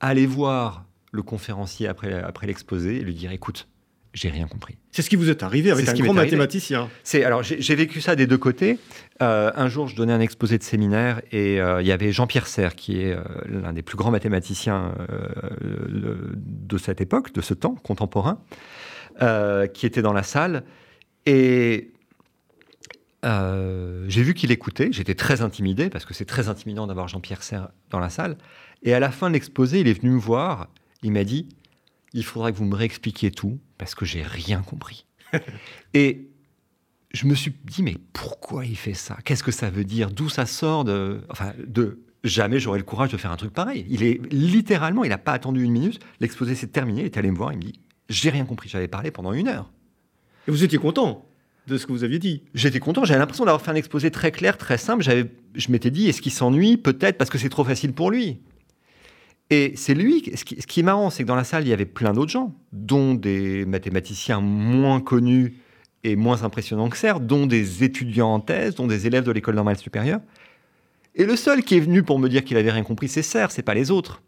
aller voir le conférencier après, après l'exposé et lui dire écoute, j'ai rien compris. C'est ce qui vous est arrivé avec un grand mathématicien. C'est alors j'ai vécu ça des deux côtés. Euh, un jour, je donnais un exposé de séminaire et euh, il y avait Jean-Pierre Serre, qui est euh, l'un des plus grands mathématiciens de cette époque, de ce temps contemporain, qui était dans la salle et j'ai vu qu'il écoutait. J'étais très intimidé parce que c'est très intimidant d'avoir Jean-Pierre Serre dans la salle. Et à la fin de l'exposé, il est venu me voir. Il m'a dit il faudra que vous me réexpliquiez tout parce que j'ai rien compris. et je me suis dit, mais pourquoi il fait ça? Qu'est-ce que ça veut dire? D'où ça sort de, enfin, de jamais j'aurais le courage de faire un truc pareil. Il est littéralement, il n'a pas attendu une minute. L'exposé s'est terminé. Il est allé me voir. Il me dit, j'ai rien compris. J'avais parlé pendant une heure. Et vous étiez content de ce que vous aviez dit? J'étais content. J'avais l'impression d'avoir fait un exposé très clair, très simple. J'avais, je m'étais dit, est-ce qu'il s'ennuie? Peut-être parce que c'est trop facile pour lui. Et c'est lui, ce qui, est marrant, c'est que dans la salle, il y avait plein d'autres gens, dont des mathématiciens moins connus et moins impressionnants que Serre, dont des étudiants en thèse, dont des élèves de l'école normale supérieure. Et le seul qui est venu pour me dire qu'il avait rien compris, c'est Serre, c'est pas les autres.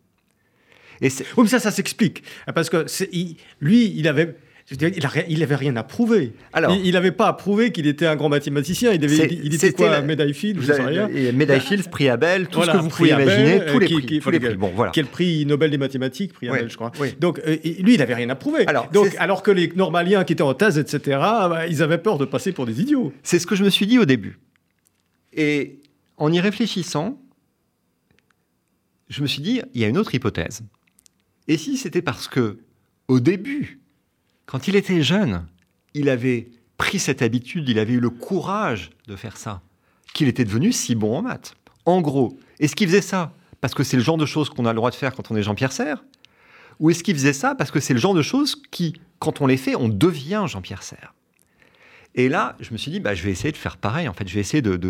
Et oui, mais ça, ça s'explique. Parce que lui, il avait il n'avait rien à prouver. Alors, il n'avait pas à prouver qu'il était un grand mathématicien. Il, avait, il était quoi, la... médaille Fields je sais rien. Médaille Fields, prix Abel, tout ce que vous pouvez imaginer, tous les prix. tous les prix. Bon, voilà. Quel prix Nobel des mathématiques, prix Abel, je crois. Donc, euh, lui, il n'avait rien à prouver. Alors, Donc, alors que les normaliens qui étaient en thèse, etc., bah, ils avaient peur de passer pour des idiots. C'est ce que je me suis dit au début. Et en y réfléchissant, je me suis dit, il y a une autre hypothèse. Et si c'était parce que, au début, quand il était jeune, il avait pris cette habitude, il avait eu le courage de faire ça, qu'il était devenu si bon en maths. En gros, est-ce qu'il faisait ça parce que c'est le genre de choses qu'on a le droit de faire quand on est Jean-Pierre Serre Ou est-ce qu'il faisait ça parce que c'est le genre de choses qui, quand on les fait, on devient Jean-Pierre Serre et là, je me suis dit, bah, je vais essayer de faire pareil. En fait, je vais essayer de,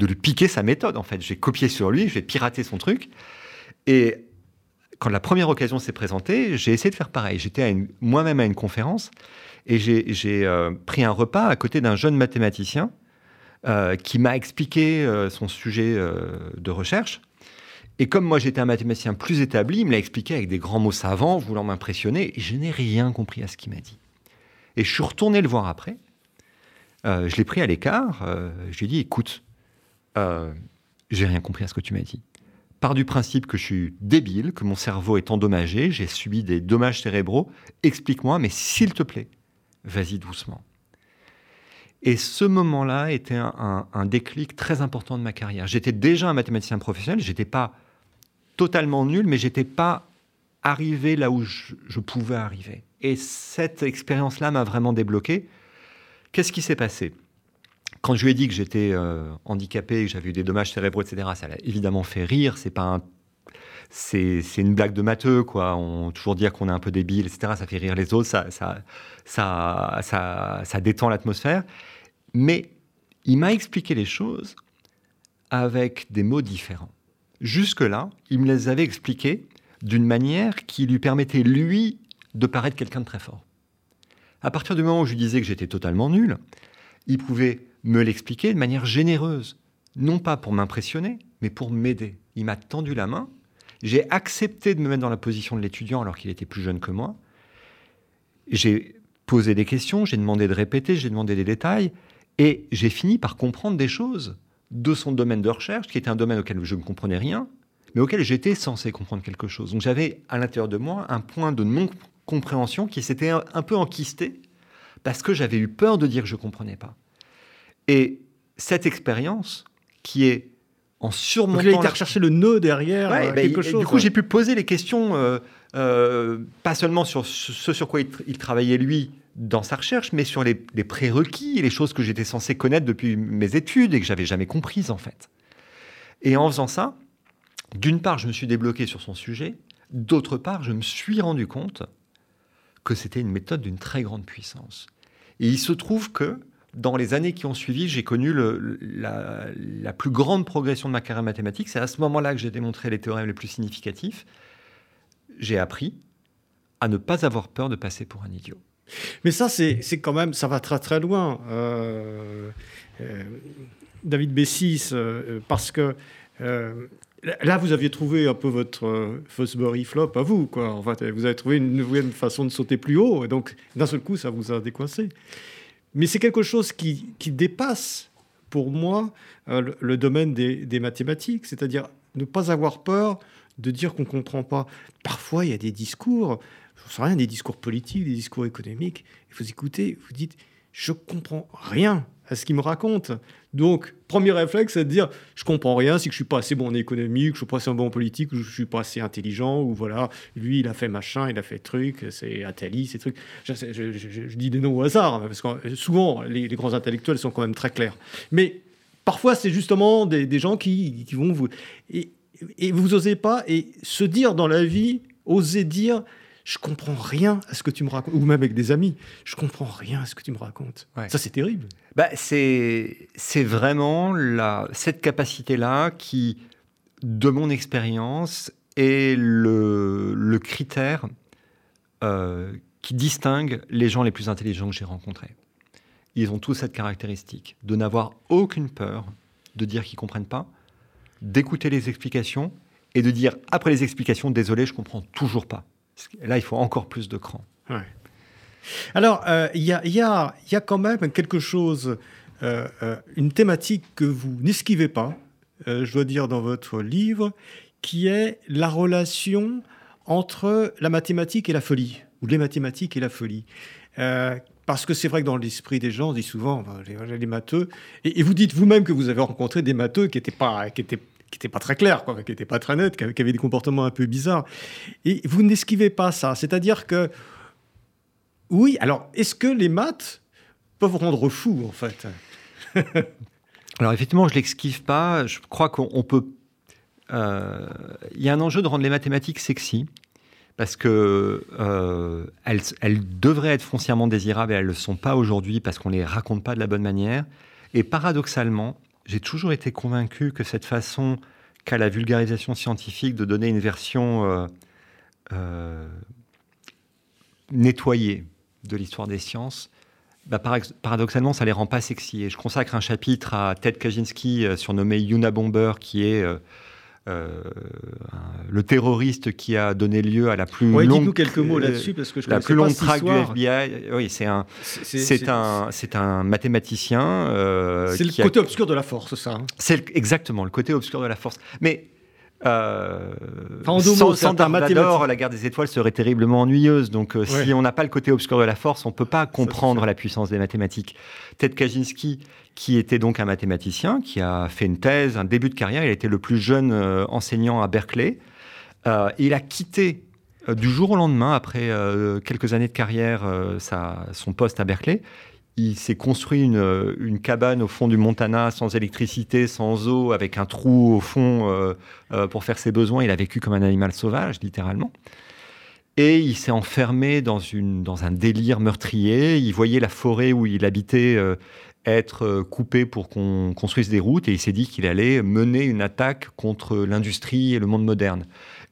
lui piquer sa méthode. En fait, je vais copier sur lui, je vais pirater son truc. Et quand la première occasion s'est présentée, j'ai essayé de faire pareil. J'étais moi-même à une conférence et j'ai euh, pris un repas à côté d'un jeune mathématicien euh, qui m'a expliqué euh, son sujet de recherche. Et comme moi j'étais un mathématicien plus établi, il me l'a expliqué avec des grands mots savants, voulant m'impressionner, et je n'ai rien compris à ce qu'il m'a dit. Et je suis retourné le voir après. je l'ai pris à l'écart. je lui ai dit, écoute, j'ai rien compris à ce que tu m'as dit part du principe que je suis débile, que mon cerveau est endommagé, j'ai subi des dommages cérébraux. Explique-moi, mais s'il te plaît, vas-y doucement. Et ce moment-là était un, déclic très important de ma carrière. J'étais déjà un mathématicien professionnel, j'étais pas totalement nul, mais j'étais pas arrivé là où je, je pouvais arriver. Et cette expérience-là m'a vraiment débloqué. Qu'est-ce qui s'est passé? Quand je lui ai dit que j'étais euh, handicapé, que j'avais eu des dommages cérébraux, etc., ça l'a évidemment fait rire. C'est pas c'est, une blague de matheux, quoi. On toujours dire qu'on est un peu débile, etc. Ça fait rire les autres, ça, ça, ça, ça, ça détend l'atmosphère. Mais il m'a expliqué les choses avec des mots différents. Jusque-là, il me les avait expliqués d'une manière qui lui permettait, lui, de paraître quelqu'un de très fort. À partir du moment où je lui disais que j'étais totalement nul, il pouvait me l'expliquer de manière généreuse, non pas pour m'impressionner, mais pour m'aider. Il m'a tendu la main, j'ai accepté de me mettre dans la position de l'étudiant alors qu'il était plus jeune que moi. J'ai posé des questions, j'ai demandé de répéter, j'ai demandé des détails, et j'ai fini par comprendre des choses de son domaine de recherche, qui était un domaine auquel je ne comprenais rien, mais auquel j'étais censé comprendre quelque chose. Donc j'avais à l'intérieur de moi un point de non-compréhension qui s'était un peu enquisté, parce que j'avais eu peur de dire que je ne comprenais pas. Et cette expérience, qui est en surmontant. Donc il a rechercher le nœud derrière euh, ben, quelque chose. Du coup, j'ai pu poser les questions, euh, euh, pas seulement sur ce sur quoi il, travaillait lui dans sa recherche, mais sur les, prérequis, les choses que j'étais censé connaître depuis mes études et que j'avais jamais comprises en fait. Et en faisant ça, d'une part, je me suis débloqué sur son sujet, d'autre part, je me suis rendu compte que c'était une méthode d'une très grande puissance. Et il se trouve que dans les années qui ont suivi, j'ai connu la, plus grande progression de ma carrière mathématique. C'est à ce moment-là que j'ai démontré les théorèmes les plus significatifs. J'ai appris à ne pas avoir peur de passer pour un idiot. Mais ça, c'est quand même, ça va très très loin. Euh, euh, David Bessis, euh, parce que là, vous aviez trouvé un peu votre Fosbury flop à vous, quoi. En vous avez trouvé une nouvelle façon de sauter plus haut, et donc d'un seul coup, ça vous a décoincé. Mais c'est quelque chose qui, dépasse, pour moi, le, domaine des, des mathématiques, c'est-à-dire ne pas avoir peur de dire qu'on ne comprend pas. Parfois, il y a des discours je sais rien, des discours politiques, des discours économiques. Et vous écoutez, vous dites, je comprends rien à ce qu'il me raconte. Donc, premier réflexe, c'est de dire, je comprends rien, c'est que je suis pas assez bon en économie, que je suis pas assez bon en politique, que je suis pas assez intelligent, ou voilà, lui, il a fait machin, il a fait truc, c'est Attali, ces trucs. Je, dis des noms au hasard, hein, parce que souvent, les, grands intellectuels sont quand même très clairs. Mais parfois, c'est justement des, gens qui, vont vous... Et, et vous osez pas, et se dire dans la vie, oser dire, je comprends rien à ce que tu me racontes, ou même avec des amis, je comprends rien à ce que tu me racontes. Ça, c'est terrible. Bah, c'est, c'est vraiment la, cette capacité-là qui, de mon expérience, est le, le critère euh, qui distingue les gens les plus intelligents que j'ai rencontrés. Ils ont tous cette caractéristique de n'avoir aucune peur de dire qu'ils comprennent pas, d'écouter les explications et de dire après les explications, désolé, je comprends toujours pas. Là, il faut encore plus de cran. Alors, euh, il y, a, quand même quelque chose, euh, euh, une thématique que vous n'esquivez pas, je dois dire, dans votre livre, qui est la relation entre la mathématique et la folie, ou les mathématiques et la folie. parce que c'est vrai que dans l'esprit des gens, on dit souvent les, matheux, et, vous dites vous-même que vous avez rencontré des matheux qui n'étaient pas, qui étaient qui n'était pas très clair, quoi, qui n'était pas très net, qui avait, des comportements un peu bizarres. Et vous n'esquivez pas ça. C'est-à-dire que, oui, alors, est-ce que les maths peuvent rendre fou, en fait? Alors, effectivement, je ne l'exquive pas. Je crois qu'on peut. Euh, il y a un enjeu de rendre les mathématiques sexy parce que euh, elles, devraient être foncièrement désirables et elles ne le sont pas aujourd'hui parce qu'on ne les raconte pas de la bonne manière. Et paradoxalement, j'ai toujours été convaincu que cette façon qu'a la vulgarisation scientifique de donner une version euh, euh, nettoyée de l'histoire des sciences, bah, paradoxalement, ça les rend pas sexy. Et je consacre un chapitre à Ted Kaczynski, euh, surnommé Yuna Bomber, qui est euh, le terroriste qui a donné lieu à la plus ouais, longue. quelques mots là-dessus parce que je la plus longue traque du FBI. Oui, c'est un, c'est un, c'est un mathématicien. Euh, c'est le côté obscur de la force, ça. Hein. C'est exactement le côté obscur de la force. Mais euh, enfin, sans, sans la guerre des étoiles serait terriblement ennuyeuse. Donc, euh, si on n'a pas le côté obscur de la force, on ne peut pas comprendre la puissance des mathématiques. Ted Kaczynski, qui était donc un mathématicien, qui a fait une thèse, un début de carrière, il a été le plus jeune euh, enseignant à Berkeley. il a quitté du jour au lendemain, après quelques années de carrière, sa, son poste à Berkeley il s'est construit une, cabane au fond du Montana sans électricité, sans eau, avec un trou au fond euh, euh, pour faire ses besoins. Il a vécu comme un animal sauvage, littéralement. Et il s'est enfermé dans, un délire meurtrier. Il voyait la forêt où il habitait euh, être coupée pour qu'on construise des routes et il s'est dit qu'il allait mener une attaque contre l'industrie et le monde moderne.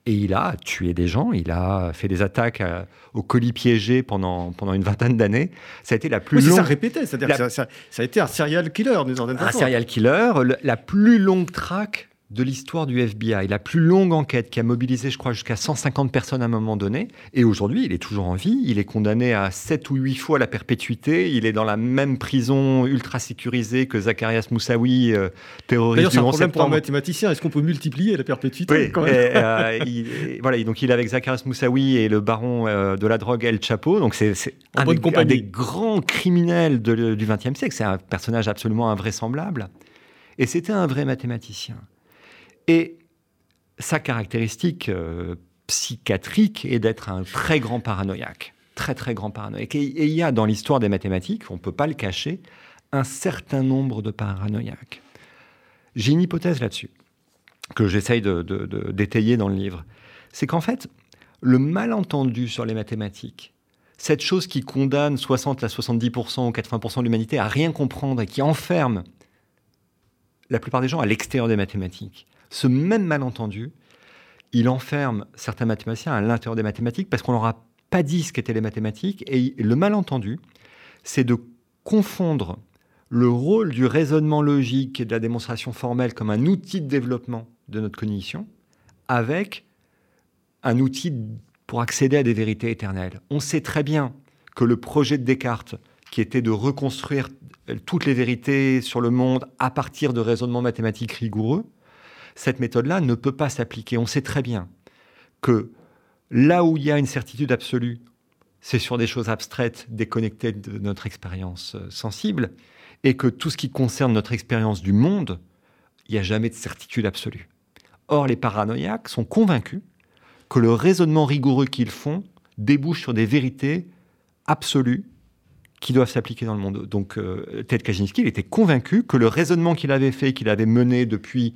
Et il a tué des gens, il a fait des attaques euh, au colis piégé pendant, pendant une vingtaine d'années. Ça a été la plus longue. Ça répétait, c'est-à-dire que ça, a été un serial killer, Un serial killer, la plus longue traque de l'histoire du FBI, la plus longue enquête qui a mobilisé, je crois, jusqu'à 150 personnes à un moment donné. Et aujourd'hui, il est toujours en vie. Il est condamné à 7 ou 8 fois la perpétuité. Il est dans la même prison ultra sécurisée que Zacharias Moussaoui, euh, terroriste du 11 problème pour un mathématicien. Est-ce qu'on peut multiplier la perpétuité oui, euh, voilà, donc il est avec Zacharias Moussaoui et le baron euh, de la drogue El Chapo. Donc c'est un, un, des grands criminels du XXe siècle. C'est un personnage absolument invraisemblable. Et c'était un vrai mathématicien. Et sa caractéristique euh, psychiatrique est d'être un très grand paranoïaque. Très, très grand paranoïaque. Et, il y a dans l'histoire des mathématiques, on ne peut pas le cacher, un certain nombre de paranoïaques. J'ai une hypothèse là-dessus, que j'essaye d'étayer dans le livre. C'est qu'en fait, le malentendu sur les mathématiques, cette chose qui condamne 60 à 70% ou 80% de l'humanité à rien comprendre et qui enferme la plupart des gens à l'extérieur des mathématiques, ce même malentendu, il enferme certains mathématiciens à l'intérieur des mathématiques parce qu'on leur a pas dit ce qu'étaient les mathématiques. Et le malentendu, c'est de confondre le rôle du raisonnement logique et de la démonstration formelle comme un outil de développement de notre cognition avec un outil pour accéder à des vérités éternelles. On sait très bien que le projet de Descartes, qui était de reconstruire toutes les vérités sur le monde à partir de raisonnements mathématiques rigoureux, cette méthode-là ne peut pas s'appliquer. On sait très bien que là où il y a une certitude absolue, c'est sur des choses abstraites, déconnectées de notre expérience euh, sensible, et que tout ce qui concerne notre expérience du monde, il n'y a jamais de certitude absolue. Or, les paranoïaques sont convaincus que le raisonnement rigoureux qu'ils font débouche sur des vérités absolues qui doivent s'appliquer dans le monde. Donc, euh, Ted Kaczynski, était convaincu que le raisonnement qu'il avait fait, qu'il avait mené depuis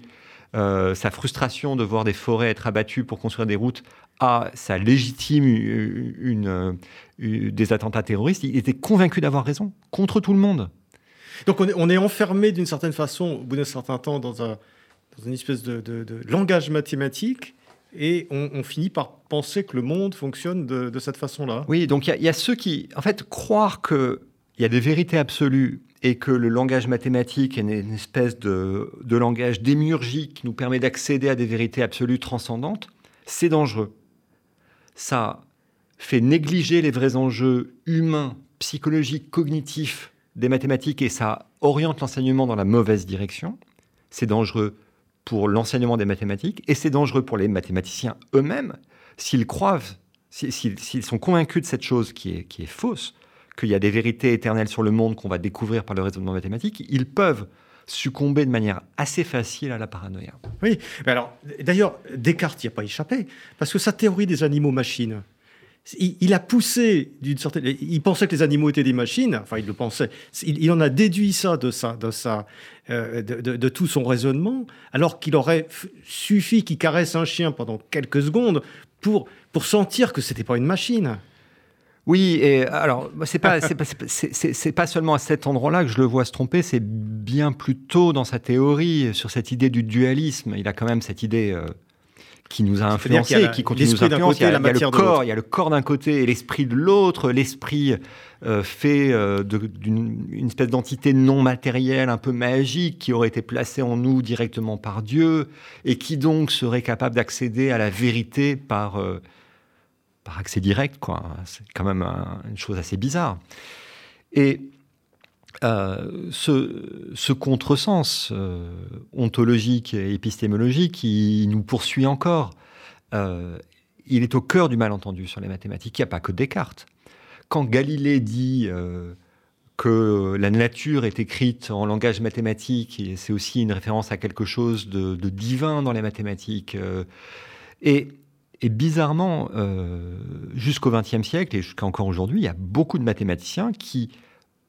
euh, sa frustration de voir des forêts être abattues pour construire des routes, à sa légitime une, des attentats terroristes, il était convaincu d'avoir raison, contre tout le monde. Donc on est, enfermé d'une certaine façon, au bout d'un certain temps, dans, un, une espèce de, langage mathématique, et on, finit par penser que le monde fonctionne de, cette façon-là. Oui, donc il y, a ceux qui, en fait, croire qu'il y a des vérités absolues et que le langage mathématique est une, espèce de, langage démiurgique qui nous permet d'accéder à des vérités absolues transcendantes, c'est dangereux. Ça fait négliger les vrais enjeux humains, psychologiques, cognitifs des mathématiques et ça oriente l'enseignement dans la mauvaise direction. C'est dangereux pour l'enseignement des mathématiques et c'est dangereux pour les mathématiciens eux-mêmes s'ils croient, s'ils sont convaincus de cette chose qui qui est fausse, qu'il y a des vérités éternelles sur le monde qu'on va découvrir par le raisonnement mathématique, ils peuvent succomber de manière assez facile à la paranoïa. Oui, mais alors d'ailleurs, Descartes n'y a pas échappé, parce que sa théorie des animaux-machines, il, a poussé d'une certaine. Il pensait que les animaux étaient des machines. Enfin, il le pensait. Il, en a déduit ça de ça, de ça, euh, de, tout son raisonnement, alors qu'il aurait suffi qu'il caresse un chien pendant quelques secondes pour pour sentir que c'était pas une machine. Oui, et alors c'est pas c'est pas, seulement à cet endroit-là que je le vois se tromper, c'est bien plus tôt dans sa théorie sur cette idée du dualisme. Il a quand même cette idée euh, qui nous a influencé, qui continue à nous influencer. Il, y a, le corps, il y a le corps d'un côté et l'esprit de l'autre. L'esprit euh, fait euh, d'une une espèce d'entité non matérielle, un peu magique, qui aurait été placée en nous directement par Dieu et qui donc serait capable d'accéder à la vérité par par accès direct. Quoi, c'est quand même une chose assez bizarre. Et euh, ce, contresens euh, ontologique et épistémologique, qui nous poursuit encore. Euh, il est au cœur du malentendu sur les mathématiques. Il n'y a pas que Descartes. Quand Galilée dit que la nature est écrite en langage mathématique, et c'est aussi une référence à quelque chose de, divin dans les mathématiques, et, et, bizarrement, jusqu'au XXe siècle et jusqu'à encore aujourd'hui, il y a beaucoup de mathématiciens qui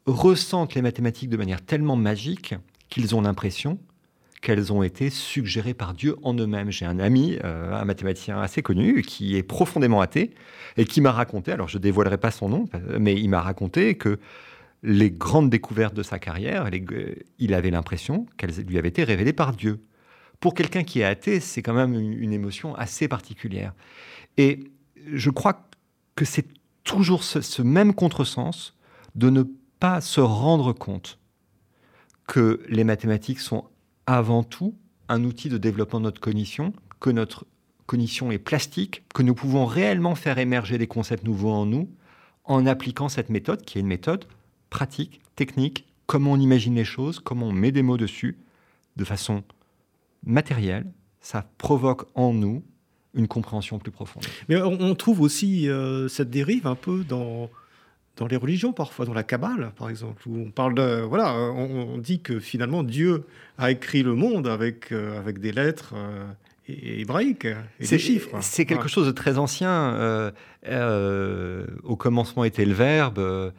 ressentent les mathématiques de manière tellement magique qu'ils ont l'impression qu'elles ont été suggérées par Dieu en eux-mêmes. J'ai un ami, euh, un mathématicien assez connu, qui est profondément athée et qui m'a raconté, alors je ne dévoilerai pas son nom, mais il m'a raconté que les grandes découvertes de sa carrière, il avait l'impression qu'elles lui avaient été révélées par Dieu. Pour quelqu'un qui est athée, c'est quand même une, émotion assez particulière. Et je crois que c'est toujours ce, ce même contresens de ne pas se rendre compte que les mathématiques sont avant tout un outil de développement de notre cognition, que notre cognition est plastique, que nous pouvons réellement faire émerger des concepts nouveaux en nous en appliquant cette méthode, qui est une méthode pratique, technique, comment on imagine les choses, comment on met des mots dessus, de façon matérielle. Ça provoque en nous une compréhension plus profonde. Mais on trouve aussi euh, cette dérive un peu dans dans les religions parfois, dans la Kabbale par exemple, où on parle de voilà, on, dit que finalement Dieu a écrit le monde avec euh, avec des lettres euh, hébraïques et des chiffres. C'est quelque chose de très ancien. Euh, au commencement était le verbe.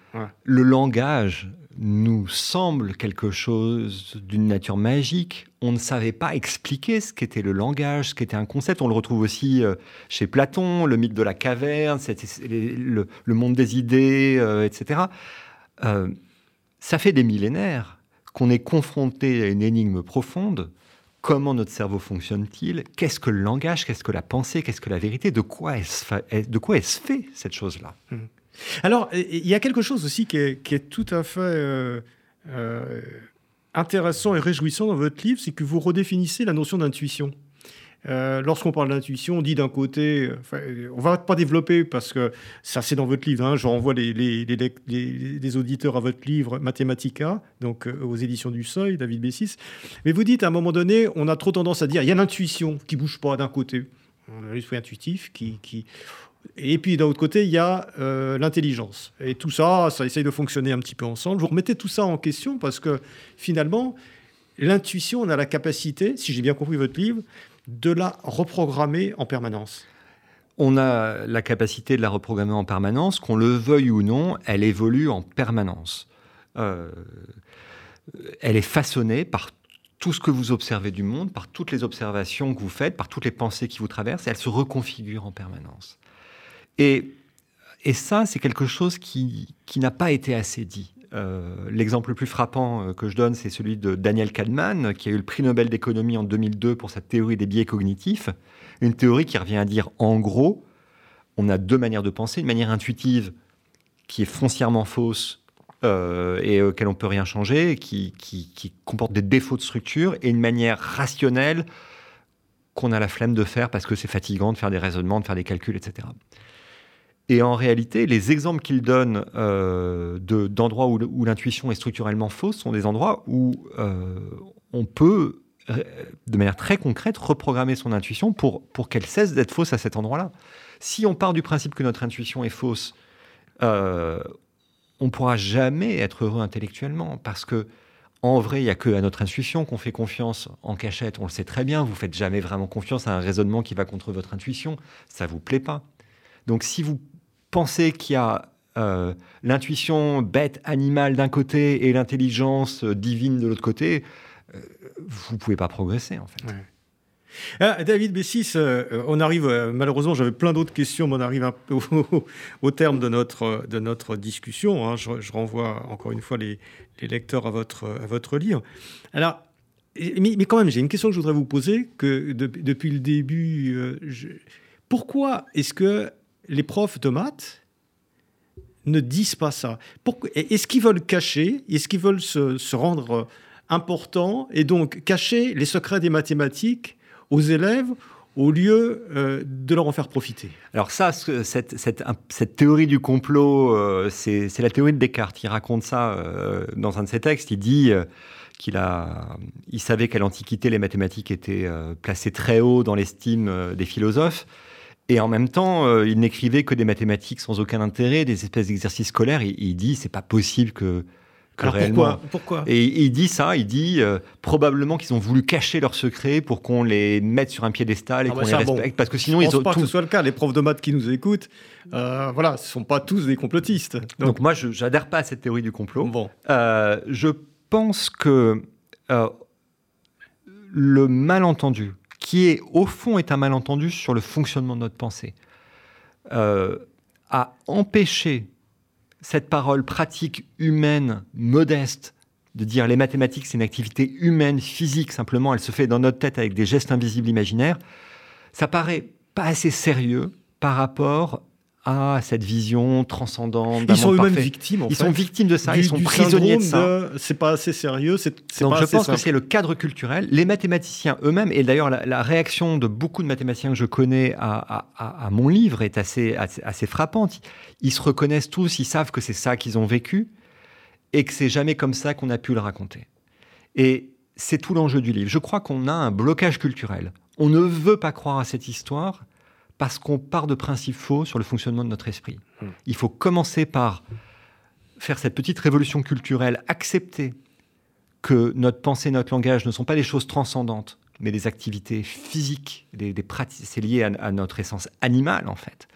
Le langage nous semble quelque chose d'une nature magique. On ne savait pas expliquer ce qu'était le langage, ce qu'était un concept. On le retrouve aussi euh, chez Platon, le mythe de la caverne, le, monde des idées, euh, etc. Euh, ça fait des millénaires qu'on est confronté à une énigme profonde comment notre cerveau fonctionne-t-il, qu'est-ce que le langage, qu'est-ce que la pensée, qu'est-ce que la vérité, de quoi est-ce fait, cette chose-là? Mmh. Alors, il y a quelque chose aussi qui est, tout à fait euh, euh, intéressant et réjouissant dans votre livre, c'est que vous redéfinissez la notion d'intuition. Euh, lorsqu'on parle d'intuition, on dit d'un côté, on va pas développer parce que ça c'est dans votre livre. Hein, je renvoie les, auditeurs à votre livre Mathematica, donc aux éditions du Seuil, David Bessis. Mais vous dites à un moment donné, on a trop tendance à dire, il y a l'intuition qui bouge pas d'un côté, on a l'esprit intuitif qui, qui... Et puis d'un autre côté, il y a euh, l'intelligence. Et tout ça, ça essaye de fonctionner un petit peu ensemble. Vous remettez tout ça en question parce que finalement, l'intuition, on a la capacité, si j'ai bien compris votre livre, de la reprogrammer en permanence on a la capacité de la reprogrammer en permanence, qu'on le veuille ou non, elle évolue en permanence. Euh, elle est façonnée par tout ce que vous observez du monde, par toutes les observations que vous faites, par toutes les pensées qui vous traversent, et elle se reconfigure en permanence. Et, ça, c'est quelque chose qui, n'a pas été assez dit. Euh, l'exemple le plus frappant euh, que je donne, c'est celui de Daniel Kahneman, qui a eu le prix Nobel d'économie en 2002 pour sa théorie des biais cognitifs. Une théorie qui revient à dire, en gros, on a deux manières de penser. Une manière intuitive, qui est foncièrement fausse euh, et auquel on ne peut rien changer, qui, comporte des défauts de structure, et une manière rationnelle qu'on a la flemme de faire parce que c'est fatigant de faire des raisonnements, de faire des calculs, etc. Et en réalité, les exemples qu'il donne euh, d'endroits où, l'intuition est structurellement fausse sont des endroits où euh, on peut, euh, de manière très concrète, reprogrammer son intuition pour, pour qu'elle cesse d'être fausse à cet endroit-là. Si on part du principe que notre intuition est fausse, on ne pourra jamais être heureux intellectuellement parce que en vrai, il n'y a que à notre intuition qu'on fait confiance en cachette. On le sait très bien. Vous faites jamais vraiment confiance à un raisonnement qui va contre votre intuition. Ça vous plaît pas. Donc, si vous pensez qu'il y a euh, l'intuition bête, animale d'un côté et l'intelligence euh, divine de l'autre côté, euh, vous ne pouvez pas progresser en fait. Ah, David Bessis, on arrive, malheureusement j'avais plein d'autres questions, mais on arrive un peu au, terme de notre, de notre discussion. Hein. Je, renvoie encore une fois les, lecteurs à votre, à votre livre. Alors, mais quand même, j'ai une question que je voudrais vous poser, que depuis le début, pourquoi est-ce que les profs de maths ne disent pas ça Est-ce qu'ils veulent cacher Est-ce qu'ils veulent se, rendre importants et donc cacher les secrets des mathématiques aux élèves au lieu euh, de leur en faire profiter? Alors ça, cette, cette, théorie du complot, euh, c'est la théorie de Descartes. Il raconte ça euh, dans un de ses textes. Il dit qu'il savait qu'à l'Antiquité, les mathématiques étaient placées très haut dans l'estime des philosophes. Et en même temps, euh, il n'écrivait que des mathématiques sans aucun intérêt, des espèces d'exercices scolaires. Il, il dit, c'est pas possible que, que réellement. Pourquoi, et, il dit ça, il dit euh, probablement qu'ils ont voulu cacher leurs secrets pour qu'on les mette sur un piédestal et ah qu'on bah les respecte, parce que sinon je ils pense pas que ce soit le cas. Les profs de maths qui nous écoutent, euh, voilà, ce sont pas tous des complotistes. Donc, moi, je n'adhère pas à cette théorie du complot. Bon. je pense que le malentendu qui est au fond est un malentendu sur le fonctionnement de notre pensée, euh, a empêché cette parole pratique humaine modeste de dire les mathématiques c'est une activité humaine, physique simplement, elle se fait dans notre tête avec des gestes invisibles imaginaires, ça paraît pas assez sérieux par rapport à cette vision transcendante. Ils sont eux-mêmes victimes. En ils sont victimes de ça. ils sont prisonniers de ça. C'est pas assez sérieux. C'est, Donc je pense que c'est le cadre culturel. Les mathématiciens eux-mêmes, et d'ailleurs la, réaction de beaucoup de mathématiciens que je connais à, à, mon livre est assez, assez, frappante. Ils se reconnaissent tous, ils savent que c'est ça qu'ils ont vécu et que c'est jamais comme ça qu'on a pu le raconter. Et c'est tout l'enjeu du livre. Je crois qu'on a un blocage culturel. On ne veut pas croire à cette histoire parce qu'on part de principes faux sur le fonctionnement de notre esprit. Hmm. Il faut commencer par faire cette petite révolution culturelle, accepter que notre pensée, notre langage ne sont pas des choses transcendantes, mais des activités physiques, des, pratiques, c'est lié à, notre essence animale en fait.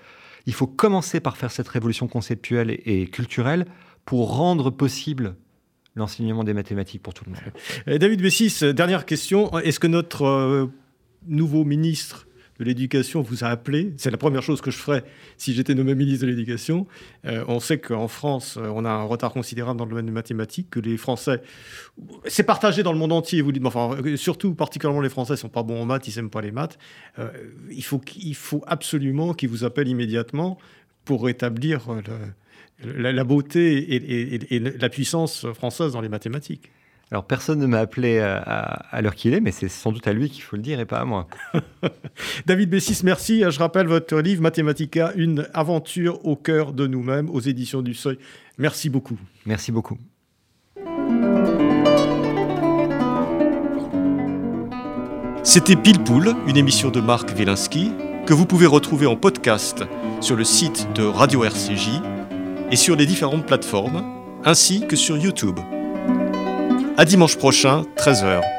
Il faut commencer par faire cette révolution conceptuelle et, culturelle pour rendre possible l'enseignement des mathématiques pour tout le monde. David Bessis, dernière question. Est-ce que notre euh, nouveau ministre de l'Éducation vous a appelé. C'est la première chose que je ferais si j'étais nommé ministre de l'Éducation. Euh, on sait qu'en France, on a un retard considérable dans le domaine des mathématiques, que les Français. C'est partagé dans le monde entier, vous dites, enfin, surtout, particulièrement les Français ne sont pas bons en maths, ils n'aiment pas les maths. Euh, il, faut, il faut absolument qu'ils vous appellent immédiatement pour rétablir la, beauté et la puissance française dans les mathématiques. Alors personne ne m'a appelé à, l'heure qu'il est, mais c'est sans doute à lui qu'il faut le dire et pas à moi. David Bessis, merci. Je rappelle votre livre Mathematica, une aventure au cœur de nous-mêmes aux éditions du Seuil. Merci beaucoup. Merci beaucoup. C'était Pile Poule, une émission de Marc Wielinski que vous pouvez retrouver en podcast sur le site de Radio RCJ et sur les différentes plateformes, ainsi que sur YouTube. À dimanche prochain, 13h.